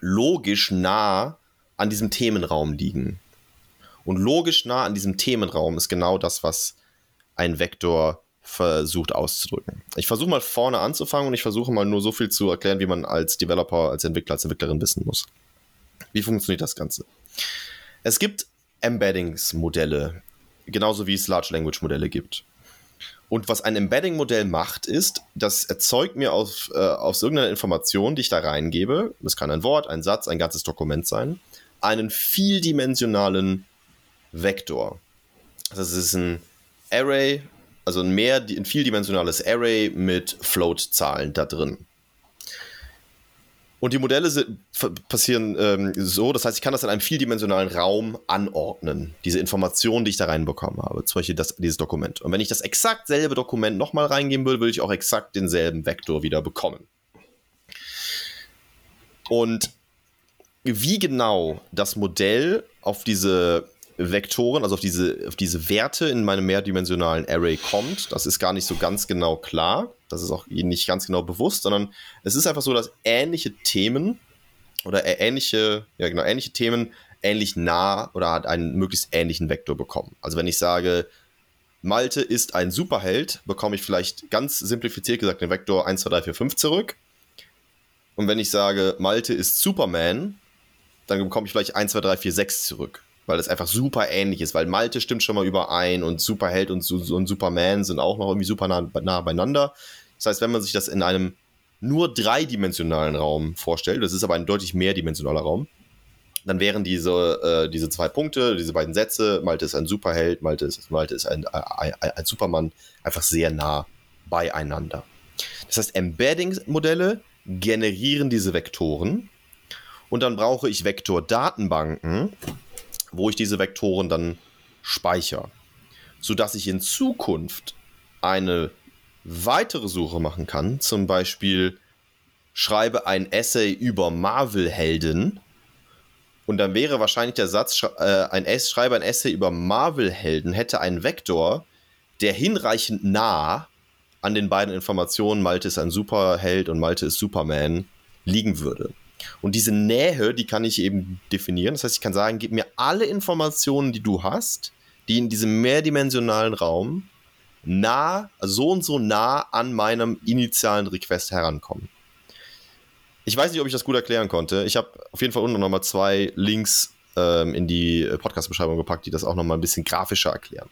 logisch nah an diesem Themenraum liegen. Und logisch nah an diesem Themenraum ist genau das, was ein Vektor versucht auszudrücken. Ich versuche mal vorne anzufangen und ich versuche mal nur so viel zu erklären, wie man als Developer, als Entwickler, als Entwicklerin wissen muss. Wie funktioniert das Ganze? Es gibt Embeddings-Modelle, genauso wie es Large Language Modelle gibt. Und was ein Embedding-Modell macht, ist, das erzeugt mir aus, äh, aus irgendeiner Information, die ich da reingebe, das kann ein Wort, ein Satz, ein ganzes Dokument sein, einen vieldimensionalen Vektor. Das ist ein Array also ein mehr, ein vieldimensionales Array mit Float-Zahlen da drin. Und die Modelle sind, passieren ähm, so, das heißt, ich kann das in einem vieldimensionalen Raum anordnen, diese Informationen, die ich da reinbekommen habe, zum Beispiel das, dieses Dokument. Und wenn ich das exakt selbe Dokument nochmal reingeben würde, würde ich auch exakt denselben Vektor wieder bekommen. Und wie genau das Modell auf diese Vektoren, also auf diese, auf diese Werte in meinem mehrdimensionalen Array kommt. Das ist gar nicht so ganz genau klar. Das ist auch Ihnen nicht ganz genau bewusst, sondern es ist einfach so, dass ähnliche Themen oder ähnliche, ja genau, ähnliche Themen ähnlich nah oder einen möglichst ähnlichen Vektor bekommen. Also wenn ich sage, Malte ist ein Superheld, bekomme ich vielleicht ganz simplifiziert gesagt den Vektor 1, 2, 3, 4, 5 zurück. Und wenn ich sage, Malte ist Superman, dann bekomme ich vielleicht 1, 2, 3, 4, 6 zurück weil das einfach super ähnlich ist, weil Malte stimmt schon mal überein und Superheld und, und Superman sind auch noch irgendwie super nah, nah beieinander. Das heißt, wenn man sich das in einem nur dreidimensionalen Raum vorstellt, das ist aber ein deutlich mehrdimensionaler Raum, dann wären diese, äh, diese zwei Punkte, diese beiden Sätze, Malte ist ein Superheld, Malte ist, Malte ist ein, ein, ein Supermann, einfach sehr nah beieinander. Das heißt, Embedding-Modelle generieren diese Vektoren und dann brauche ich Vektordatenbanken, wo ich diese Vektoren dann speichere, sodass ich in Zukunft eine weitere Suche machen kann, zum Beispiel schreibe ein Essay über Marvel-Helden und dann wäre wahrscheinlich der Satz, äh, ein S schreibe ein Essay über Marvel-Helden, hätte einen Vektor, der hinreichend nah an den beiden Informationen, Malte ist ein Superheld und Malte ist Superman, liegen würde. Und diese Nähe, die kann ich eben definieren. Das heißt, ich kann sagen, gib mir alle Informationen, die du hast, die in diesem mehrdimensionalen Raum nah, so und so nah an meinem initialen Request herankommen. Ich weiß nicht, ob ich das gut erklären konnte. Ich habe auf jeden Fall unten nochmal zwei Links ähm, in die Podcast-Beschreibung gepackt, die das auch nochmal ein bisschen grafischer erklären.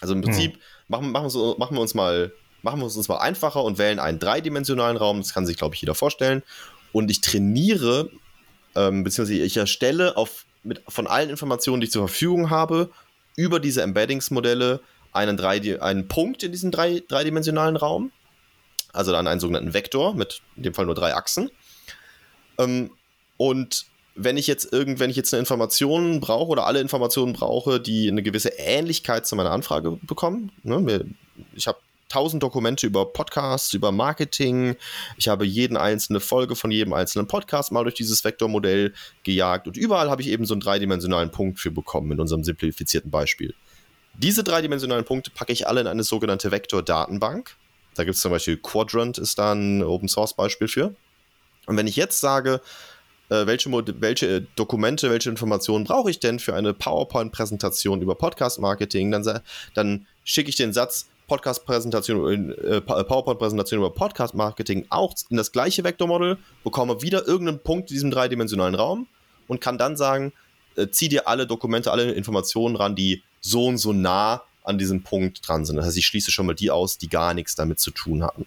Also im Prinzip hm. machen, machen, so, machen, wir uns mal, machen wir es uns mal einfacher und wählen einen dreidimensionalen Raum. Das kann sich, glaube ich, jeder vorstellen. Und ich trainiere, ähm, beziehungsweise ich erstelle auf, mit, von allen Informationen, die ich zur Verfügung habe, über diese Embeddings-Modelle einen, einen Punkt in diesem drei, dreidimensionalen Raum. Also dann einen sogenannten Vektor mit in dem Fall nur drei Achsen. Ähm, und wenn ich jetzt irgend, wenn ich jetzt eine Information brauche oder alle Informationen brauche, die eine gewisse Ähnlichkeit zu meiner Anfrage bekommen, ne, ich habe tausend Dokumente über Podcasts, über Marketing. Ich habe jeden einzelne Folge von jedem einzelnen Podcast mal durch dieses Vektormodell gejagt und überall habe ich eben so einen dreidimensionalen Punkt für bekommen in unserem simplifizierten Beispiel. Diese dreidimensionalen Punkte packe ich alle in eine sogenannte Vektor-Datenbank. Da gibt es zum Beispiel Quadrant, ist da ein Open Source Beispiel für. Und wenn ich jetzt sage, äh, welche, welche Dokumente, welche Informationen brauche ich denn für eine PowerPoint-Präsentation über Podcast-Marketing, dann, dann schicke ich den Satz Podcast-Präsentation, äh, PowerPoint-Präsentation über Podcast-Marketing auch in das gleiche Vektormodell, bekomme wieder irgendeinen Punkt in diesem dreidimensionalen Raum und kann dann sagen, äh, zieh dir alle Dokumente, alle Informationen ran, die so und so nah an diesem Punkt dran sind. Das heißt, ich schließe schon mal die aus, die gar nichts damit zu tun hatten.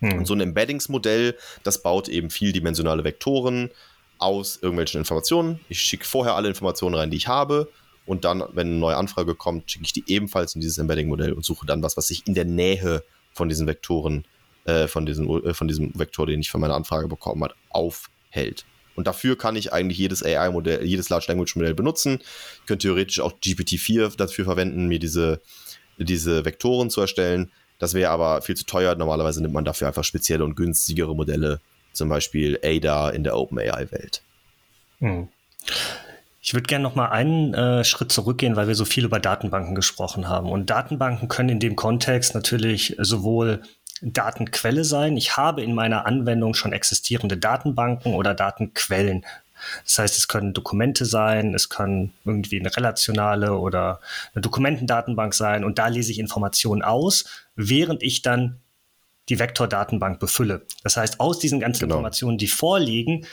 Hm. Und so ein Embeddings-Modell, das baut eben vieldimensionale Vektoren aus irgendwelchen Informationen. Ich schicke vorher alle Informationen rein, die ich habe. Und dann, wenn eine neue Anfrage kommt, schicke ich die ebenfalls in dieses Embedding-Modell und suche dann was, was sich in der Nähe von diesen Vektoren, äh, von, diesen, äh, von diesem Vektor, den ich von meiner Anfrage bekommen habe, aufhält. Und dafür kann ich eigentlich jedes AI-Modell, jedes Large Language Modell benutzen. Ich könnte theoretisch auch GPT-4 dafür verwenden, mir diese, diese Vektoren zu erstellen. Das wäre aber viel zu teuer. Normalerweise nimmt man dafür einfach spezielle und günstigere Modelle, zum Beispiel ADA in der OpenAI-Welt. Hm. Ich würde gerne noch mal einen äh, Schritt zurückgehen, weil wir so viel über Datenbanken gesprochen haben. Und Datenbanken können in dem Kontext natürlich sowohl Datenquelle sein. Ich habe in meiner Anwendung schon existierende Datenbanken oder Datenquellen. Das heißt, es können Dokumente sein, es kann irgendwie eine relationale oder eine Dokumentendatenbank sein und da lese ich Informationen aus, während ich dann die Vektordatenbank befülle. Das heißt, aus diesen ganzen genau. Informationen, die vorliegen,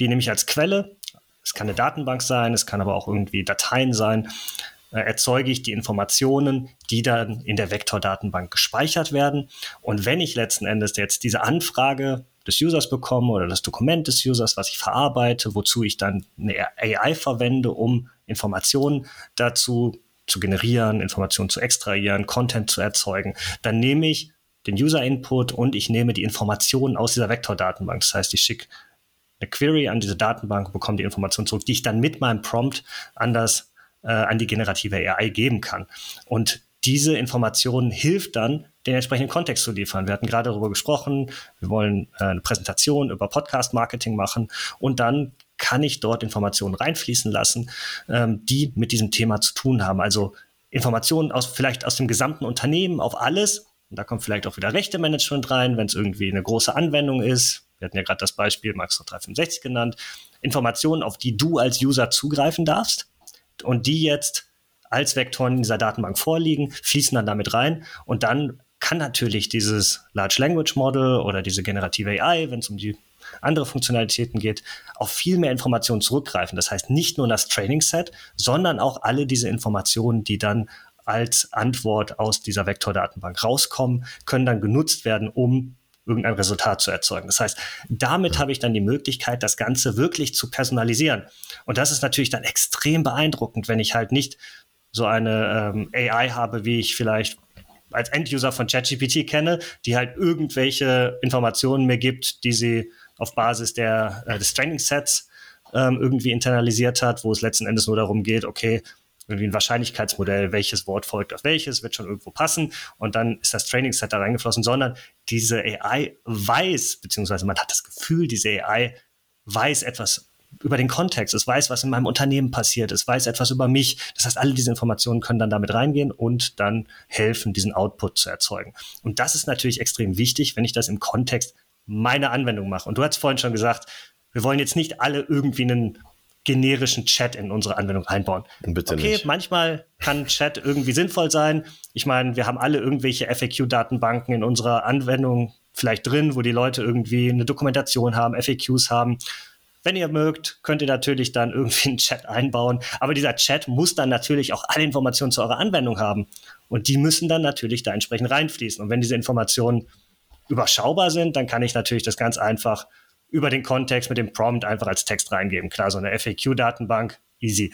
die nehme ich als Quelle. Es kann eine Datenbank sein, es kann aber auch irgendwie Dateien sein. Äh, erzeuge ich die Informationen, die dann in der Vektordatenbank gespeichert werden. Und wenn ich letzten Endes jetzt diese Anfrage des Users bekomme oder das Dokument des Users, was ich verarbeite, wozu ich dann eine AI verwende, um Informationen dazu zu generieren, Informationen zu extrahieren, Content zu erzeugen, dann nehme ich den User-Input und ich nehme die Informationen aus dieser Vektordatenbank. Das heißt, ich schicke eine Query an diese Datenbank, bekomme die Informationen zurück, die ich dann mit meinem Prompt an, das, äh, an die generative AI geben kann. Und diese Information hilft dann, den entsprechenden Kontext zu liefern. Wir hatten gerade darüber gesprochen, wir wollen äh, eine Präsentation über Podcast-Marketing machen und dann kann ich dort Informationen reinfließen lassen, ähm, die mit diesem Thema zu tun haben. Also Informationen aus vielleicht aus dem gesamten Unternehmen auf alles. Und da kommt vielleicht auch wieder Rechte-Management rein, wenn es irgendwie eine große Anwendung ist. Wir hatten ja gerade das Beispiel Microsoft 365 genannt. Informationen, auf die du als User zugreifen darfst und die jetzt als Vektoren in dieser Datenbank vorliegen, fließen dann damit rein und dann kann natürlich dieses Large Language Model oder diese generative AI, wenn es um die andere Funktionalitäten geht, auf viel mehr Informationen zurückgreifen. Das heißt nicht nur das Training Set, sondern auch alle diese Informationen, die dann als Antwort aus dieser Vektordatenbank rauskommen, können dann genutzt werden, um irgendein Resultat zu erzeugen. Das heißt, damit habe ich dann die Möglichkeit, das Ganze wirklich zu personalisieren. Und das ist natürlich dann extrem beeindruckend, wenn ich halt nicht so eine ähm, AI habe, wie ich vielleicht als Enduser von ChatGPT kenne, die halt irgendwelche Informationen mir gibt, die sie auf Basis der, äh, des Training-Sets ähm, irgendwie internalisiert hat, wo es letzten Endes nur darum geht, okay, irgendwie ein Wahrscheinlichkeitsmodell, welches Wort folgt auf welches, wird schon irgendwo passen und dann ist das Training-Set da reingeflossen, sondern diese AI weiß, beziehungsweise man hat das Gefühl, diese AI weiß etwas über den Kontext, es weiß, was in meinem Unternehmen passiert, es weiß etwas über mich. Das heißt, alle diese Informationen können dann damit reingehen und dann helfen, diesen Output zu erzeugen. Und das ist natürlich extrem wichtig, wenn ich das im Kontext meiner Anwendung mache. Und du hast vorhin schon gesagt, wir wollen jetzt nicht alle irgendwie einen generischen Chat in unsere Anwendung einbauen. Bitte okay, nicht. manchmal kann Chat irgendwie sinnvoll sein. Ich meine, wir haben alle irgendwelche FAQ-Datenbanken in unserer Anwendung vielleicht drin, wo die Leute irgendwie eine Dokumentation haben, FAQs haben. Wenn ihr mögt, könnt ihr natürlich dann irgendwie einen Chat einbauen. Aber dieser Chat muss dann natürlich auch alle Informationen zu eurer Anwendung haben. Und die müssen dann natürlich da entsprechend reinfließen. Und wenn diese Informationen überschaubar sind, dann kann ich natürlich das ganz einfach über den Kontext mit dem Prompt einfach als Text reingeben. Klar, so eine FAQ-Datenbank, easy.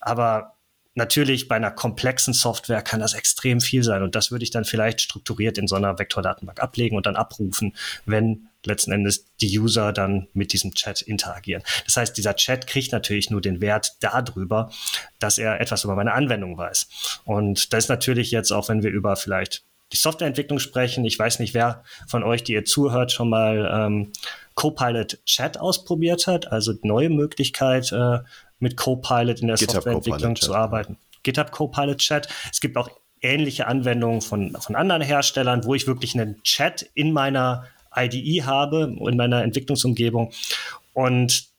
Aber natürlich bei einer komplexen Software kann das extrem viel sein und das würde ich dann vielleicht strukturiert in so einer Vektordatenbank ablegen und dann abrufen, wenn letzten Endes die User dann mit diesem Chat interagieren. Das heißt, dieser Chat kriegt natürlich nur den Wert darüber, dass er etwas über meine Anwendung weiß. Und das ist natürlich jetzt auch, wenn wir über vielleicht die Softwareentwicklung sprechen. Ich weiß nicht, wer von euch, die ihr zuhört, schon mal ähm, Copilot Chat ausprobiert hat, also neue Möglichkeit, äh, mit Copilot in der GitHub Softwareentwicklung zu arbeiten. GitHub Copilot Chat. Es gibt auch ähnliche Anwendungen von, von anderen Herstellern, wo ich wirklich einen Chat in meiner IDE habe, in meiner Entwicklungsumgebung. Und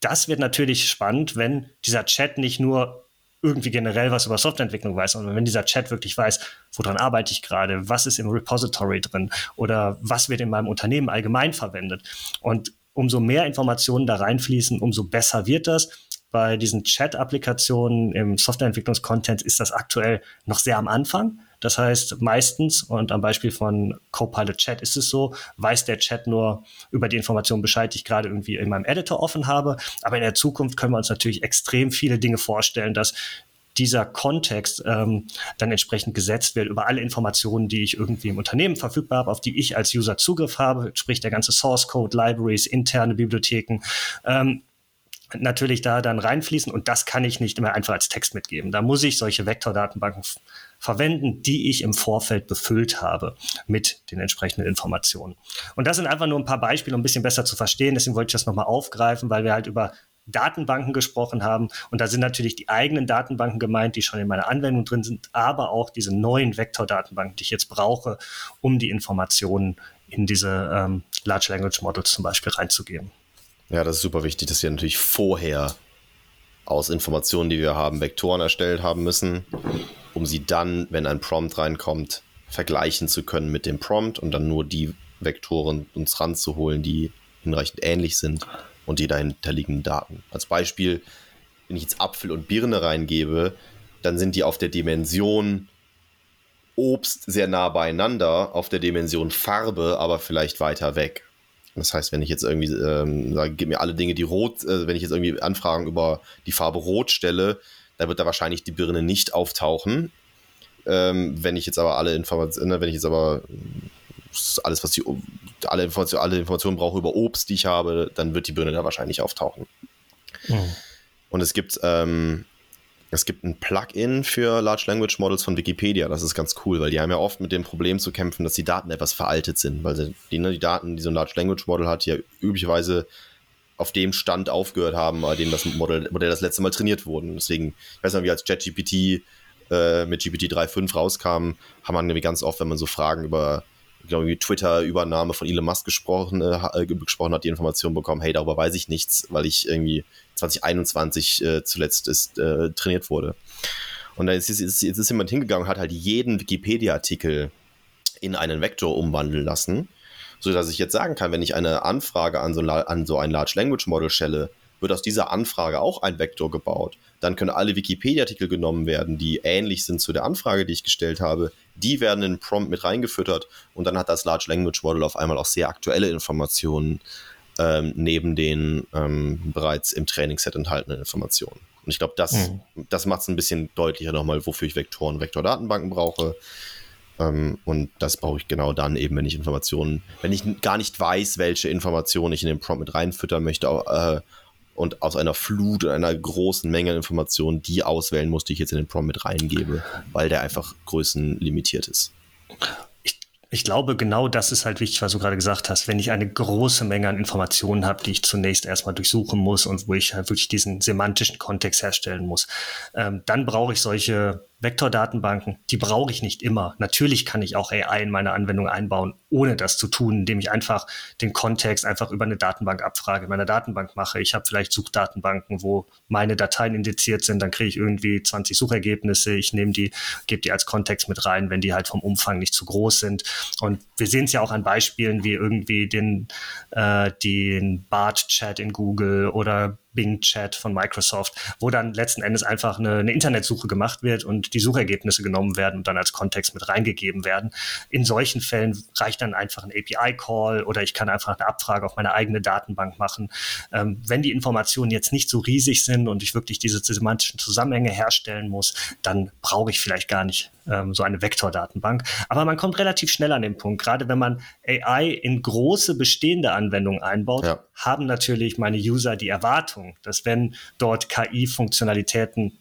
das wird natürlich spannend, wenn dieser Chat nicht nur irgendwie generell was über Softwareentwicklung weiß, sondern wenn dieser Chat wirklich weiß, woran arbeite ich gerade, was ist im Repository drin oder was wird in meinem Unternehmen allgemein verwendet. Und umso mehr Informationen da reinfließen, umso besser wird das. Bei diesen Chat-Applikationen im Softwareentwicklungskontent ist das aktuell noch sehr am Anfang. Das heißt, meistens, und am Beispiel von Copilot Chat ist es so, weiß der Chat nur über die Informationen Bescheid, die ich gerade irgendwie in meinem Editor offen habe. Aber in der Zukunft können wir uns natürlich extrem viele Dinge vorstellen, dass dieser Kontext ähm, dann entsprechend gesetzt wird über alle Informationen, die ich irgendwie im Unternehmen verfügbar habe, auf die ich als User Zugriff habe, sprich der ganze Source Code, Libraries, interne Bibliotheken. Ähm, natürlich da dann reinfließen und das kann ich nicht immer einfach als Text mitgeben. Da muss ich solche Vektordatenbanken verwenden, die ich im Vorfeld befüllt habe mit den entsprechenden Informationen. Und das sind einfach nur ein paar Beispiele, um ein bisschen besser zu verstehen. Deswegen wollte ich das nochmal aufgreifen, weil wir halt über Datenbanken gesprochen haben. Und da sind natürlich die eigenen Datenbanken gemeint, die schon in meiner Anwendung drin sind, aber auch diese neuen Vektordatenbanken, die ich jetzt brauche, um die Informationen in diese ähm, Large Language Models zum Beispiel reinzugeben. Ja, das ist super wichtig, dass wir natürlich vorher aus Informationen, die wir haben, Vektoren erstellt haben müssen, um sie dann, wenn ein Prompt reinkommt, vergleichen zu können mit dem Prompt und dann nur die Vektoren uns ranzuholen, die hinreichend ähnlich sind und die dahinterliegenden Daten. Als Beispiel, wenn ich jetzt Apfel und Birne reingebe, dann sind die auf der Dimension Obst sehr nah beieinander, auf der Dimension Farbe aber vielleicht weiter weg. Das heißt, wenn ich jetzt irgendwie ähm, sage, gib mir alle Dinge, die rot, äh, wenn ich jetzt irgendwie Anfragen über die Farbe rot stelle, da wird da wahrscheinlich die Birne nicht auftauchen. Ähm, wenn ich jetzt aber alle Informationen, ne, wenn ich jetzt aber alles, was die, alle Informationen, alle Informationen brauche über Obst, die ich habe, dann wird die Birne da wahrscheinlich auftauchen. Mhm. Und es gibt ähm, es gibt ein Plugin für Large Language Models von Wikipedia. Das ist ganz cool, weil die haben ja oft mit dem Problem zu kämpfen, dass die Daten etwas veraltet sind, weil die, ne, die Daten, die so ein Large Language Model hat, ja üblicherweise auf dem Stand aufgehört haben, bei dem das Modell, Modell das letzte Mal trainiert wurde. Deswegen, ich weiß nicht, wie als ChatGPT äh, mit GPT 3.5 rauskam, haben wir nämlich ganz oft, wenn man so Fragen über Twitter-Übernahme von Elon Musk gesprochen, äh, gesprochen hat, die Information bekommen, hey, darüber weiß ich nichts, weil ich irgendwie 2021 äh, zuletzt ist, äh, trainiert wurde. Und dann ist, ist, ist, ist jemand hingegangen und hat halt jeden Wikipedia-Artikel in einen Vektor umwandeln lassen, sodass ich jetzt sagen kann, wenn ich eine Anfrage an so, an so ein Large Language Model stelle, wird aus dieser Anfrage auch ein Vektor gebaut. dann können alle Wikipedia-Artikel genommen werden, die ähnlich sind zu der Anfrage, die ich gestellt habe. Die werden in Prompt mit reingefüttert und dann hat das Large Language Model auf einmal auch sehr aktuelle Informationen ähm, neben den ähm, bereits im Trainingsset enthaltenen Informationen. Und ich glaube, das, mhm. das macht es ein bisschen deutlicher nochmal, wofür ich Vektoren, Vektordatenbanken brauche. Ähm, und das brauche ich genau dann eben, wenn ich Informationen, wenn ich gar nicht weiß, welche Informationen ich in den Prompt mit reinfüttern möchte äh, und aus einer Flut, einer großen Menge Informationen die auswählen muss, die ich jetzt in den Prompt mit reingebe, weil der einfach größenlimitiert ist ich glaube, genau das ist halt wichtig, was du gerade gesagt hast. Wenn ich eine große Menge an Informationen habe, die ich zunächst erstmal durchsuchen muss und wo ich halt wirklich diesen semantischen Kontext herstellen muss, ähm, dann brauche ich solche Vektordatenbanken, die brauche ich nicht immer. Natürlich kann ich auch AI in meine Anwendung einbauen, ohne das zu tun, indem ich einfach den Kontext einfach über eine Datenbankabfrage in meiner Datenbank mache. Ich habe vielleicht Suchdatenbanken, wo meine Dateien indiziert sind, dann kriege ich irgendwie 20 Suchergebnisse. Ich nehme die, gebe die als Kontext mit rein, wenn die halt vom Umfang nicht zu groß sind. Und wir sehen es ja auch an Beispielen wie irgendwie den, äh, den Bart-Chat in Google oder Bing Chat von Microsoft, wo dann letzten Endes einfach eine, eine, Internetsuche gemacht wird und die Suchergebnisse genommen werden und dann als Kontext mit reingegeben werden. In solchen Fällen reicht dann einfach ein API-Call oder ich kann einfach eine Abfrage auf meine eigene Datenbank machen. Ähm, wenn die Informationen jetzt nicht so riesig sind und ich wirklich diese semantischen Zusammenhänge herstellen muss, dann brauche ich vielleicht gar nicht ähm, so eine Vektordatenbank. Aber man kommt relativ schnell an den Punkt, gerade wenn man AI in große bestehende Anwendungen einbaut, ja. haben natürlich meine User die Erwartung, dass wenn dort KI-Funktionalitäten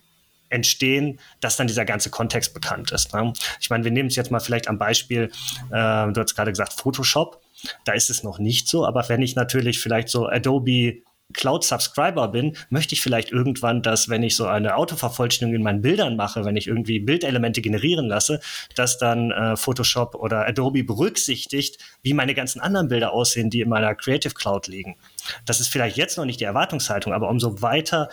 entstehen, dass dann dieser ganze Kontext bekannt ist. Ne? Ich meine, wir nehmen es jetzt mal vielleicht am Beispiel, äh, du hast gerade gesagt, Photoshop. Da ist es noch nicht so, aber wenn ich natürlich vielleicht so Adobe Cloud-Subscriber bin, möchte ich vielleicht irgendwann, dass wenn ich so eine Autovervollständigung in meinen Bildern mache, wenn ich irgendwie Bildelemente generieren lasse, dass dann äh, Photoshop oder Adobe berücksichtigt, wie meine ganzen anderen Bilder aussehen, die in meiner Creative Cloud liegen. Das ist vielleicht jetzt noch nicht die Erwartungshaltung, aber umso weiter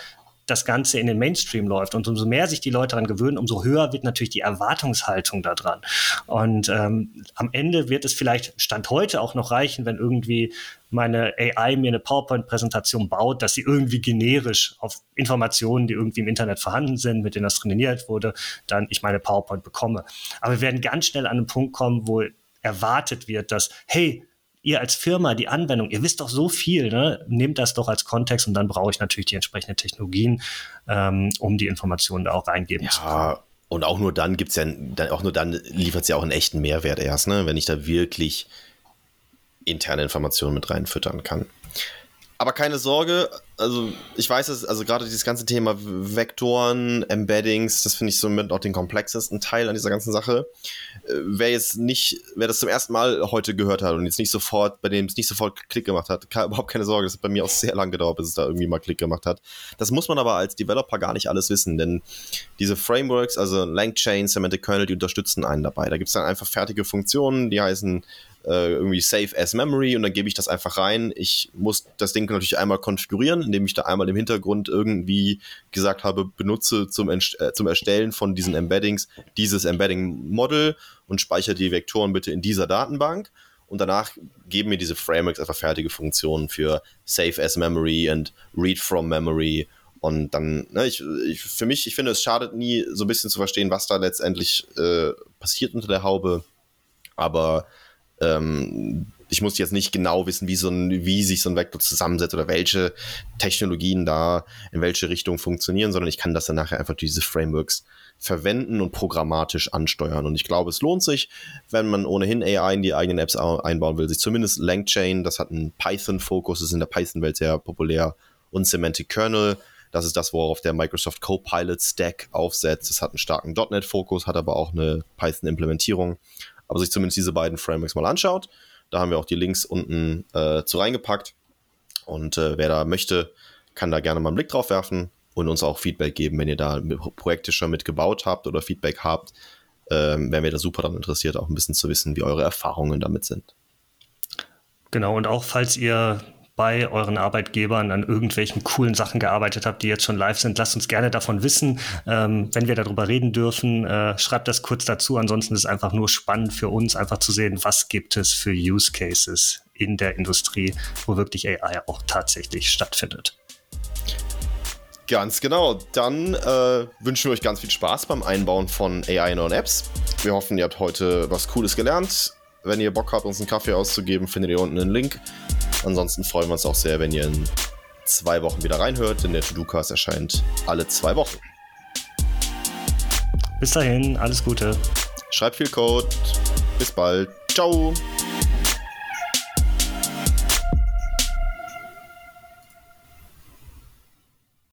das Ganze in den Mainstream läuft. Und umso mehr sich die Leute daran gewöhnen, umso höher wird natürlich die Erwartungshaltung daran. Und ähm, am Ende wird es vielleicht Stand heute auch noch reichen, wenn irgendwie meine AI mir eine PowerPoint-Präsentation baut, dass sie irgendwie generisch auf Informationen, die irgendwie im Internet vorhanden sind, mit denen das trainiert wurde, dann ich meine PowerPoint bekomme. Aber wir werden ganz schnell an einen Punkt kommen, wo erwartet wird, dass, hey, ihr als Firma, die Anwendung, ihr wisst doch so viel, ne? nehmt das doch als Kontext und dann brauche ich natürlich die entsprechenden Technologien, ähm, um die Informationen da auch reingeben ja. zu können. Und auch nur dann gibt es ja, dann, auch nur dann liefert es ja auch einen echten Mehrwert erst, ne? wenn ich da wirklich interne Informationen mit reinfüttern kann. Aber keine Sorge, also ich weiß es, also gerade dieses ganze Thema Vektoren, Embeddings, das finde ich somit auch den komplexesten Teil an dieser ganzen Sache. Äh, wer jetzt nicht, wer das zum ersten Mal heute gehört hat und jetzt nicht sofort, bei dem es nicht sofort Klick gemacht hat, kann, überhaupt keine Sorge, das hat bei mir auch sehr lange gedauert, bis es da irgendwie mal Klick gemacht hat. Das muss man aber als Developer gar nicht alles wissen, denn diese Frameworks, also LangChain, Semantic Kernel, die unterstützen einen dabei. Da gibt es dann einfach fertige Funktionen, die heißen äh, irgendwie Save as Memory und dann gebe ich das einfach rein. Ich muss das Ding natürlich einmal konfigurieren, indem ich da einmal im Hintergrund irgendwie gesagt habe, benutze zum, äh, zum Erstellen von diesen Embeddings dieses Embedding-Model und speichere die Vektoren bitte in dieser Datenbank. Und danach geben mir diese Frameworks einfach fertige Funktionen für Save as Memory und Read from Memory und dann, ne, ich, ich, für mich, ich finde, es schadet nie, so ein bisschen zu verstehen, was da letztendlich äh, passiert unter der Haube. Aber ähm, ich muss jetzt nicht genau wissen, wie, so ein, wie sich so ein Vektor zusammensetzt oder welche Technologien da in welche Richtung funktionieren, sondern ich kann das dann nachher einfach diese Frameworks verwenden und programmatisch ansteuern. Und ich glaube, es lohnt sich, wenn man ohnehin AI in die eigenen Apps einbauen will, sich zumindest LangChain, das hat einen Python-Fokus, ist in der Python-Welt sehr populär, und Semantic Kernel, das ist das, worauf der Microsoft Copilot Stack aufsetzt. Es hat einen starken .NET-Fokus, hat aber auch eine Python-Implementierung aber sich zumindest diese beiden Frameworks mal anschaut. Da haben wir auch die Links unten äh, zu reingepackt. Und äh, wer da möchte, kann da gerne mal einen Blick drauf werfen und uns auch Feedback geben, wenn ihr da Projekte schon mitgebaut habt oder Feedback habt. Ähm, wären wir da super daran interessiert, auch ein bisschen zu wissen, wie eure Erfahrungen damit sind. Genau, und auch falls ihr bei euren Arbeitgebern an irgendwelchen coolen Sachen gearbeitet habt, die jetzt schon live sind. Lasst uns gerne davon wissen. Ähm, wenn wir darüber reden dürfen, äh, schreibt das kurz dazu. Ansonsten ist es einfach nur spannend für uns, einfach zu sehen, was gibt es für Use Cases in der Industrie, wo wirklich AI auch tatsächlich stattfindet. Ganz genau. Dann äh, wünschen wir euch ganz viel Spaß beim Einbauen von AI in euren Apps. Wir hoffen, ihr habt heute was Cooles gelernt. Wenn ihr Bock habt, uns einen Kaffee auszugeben, findet ihr unten einen Link. Ansonsten freuen wir uns auch sehr, wenn ihr in zwei Wochen wieder reinhört, denn der To-Do-Cast erscheint alle zwei Wochen. Bis dahin, alles Gute. Schreibt viel Code. Bis bald. Ciao.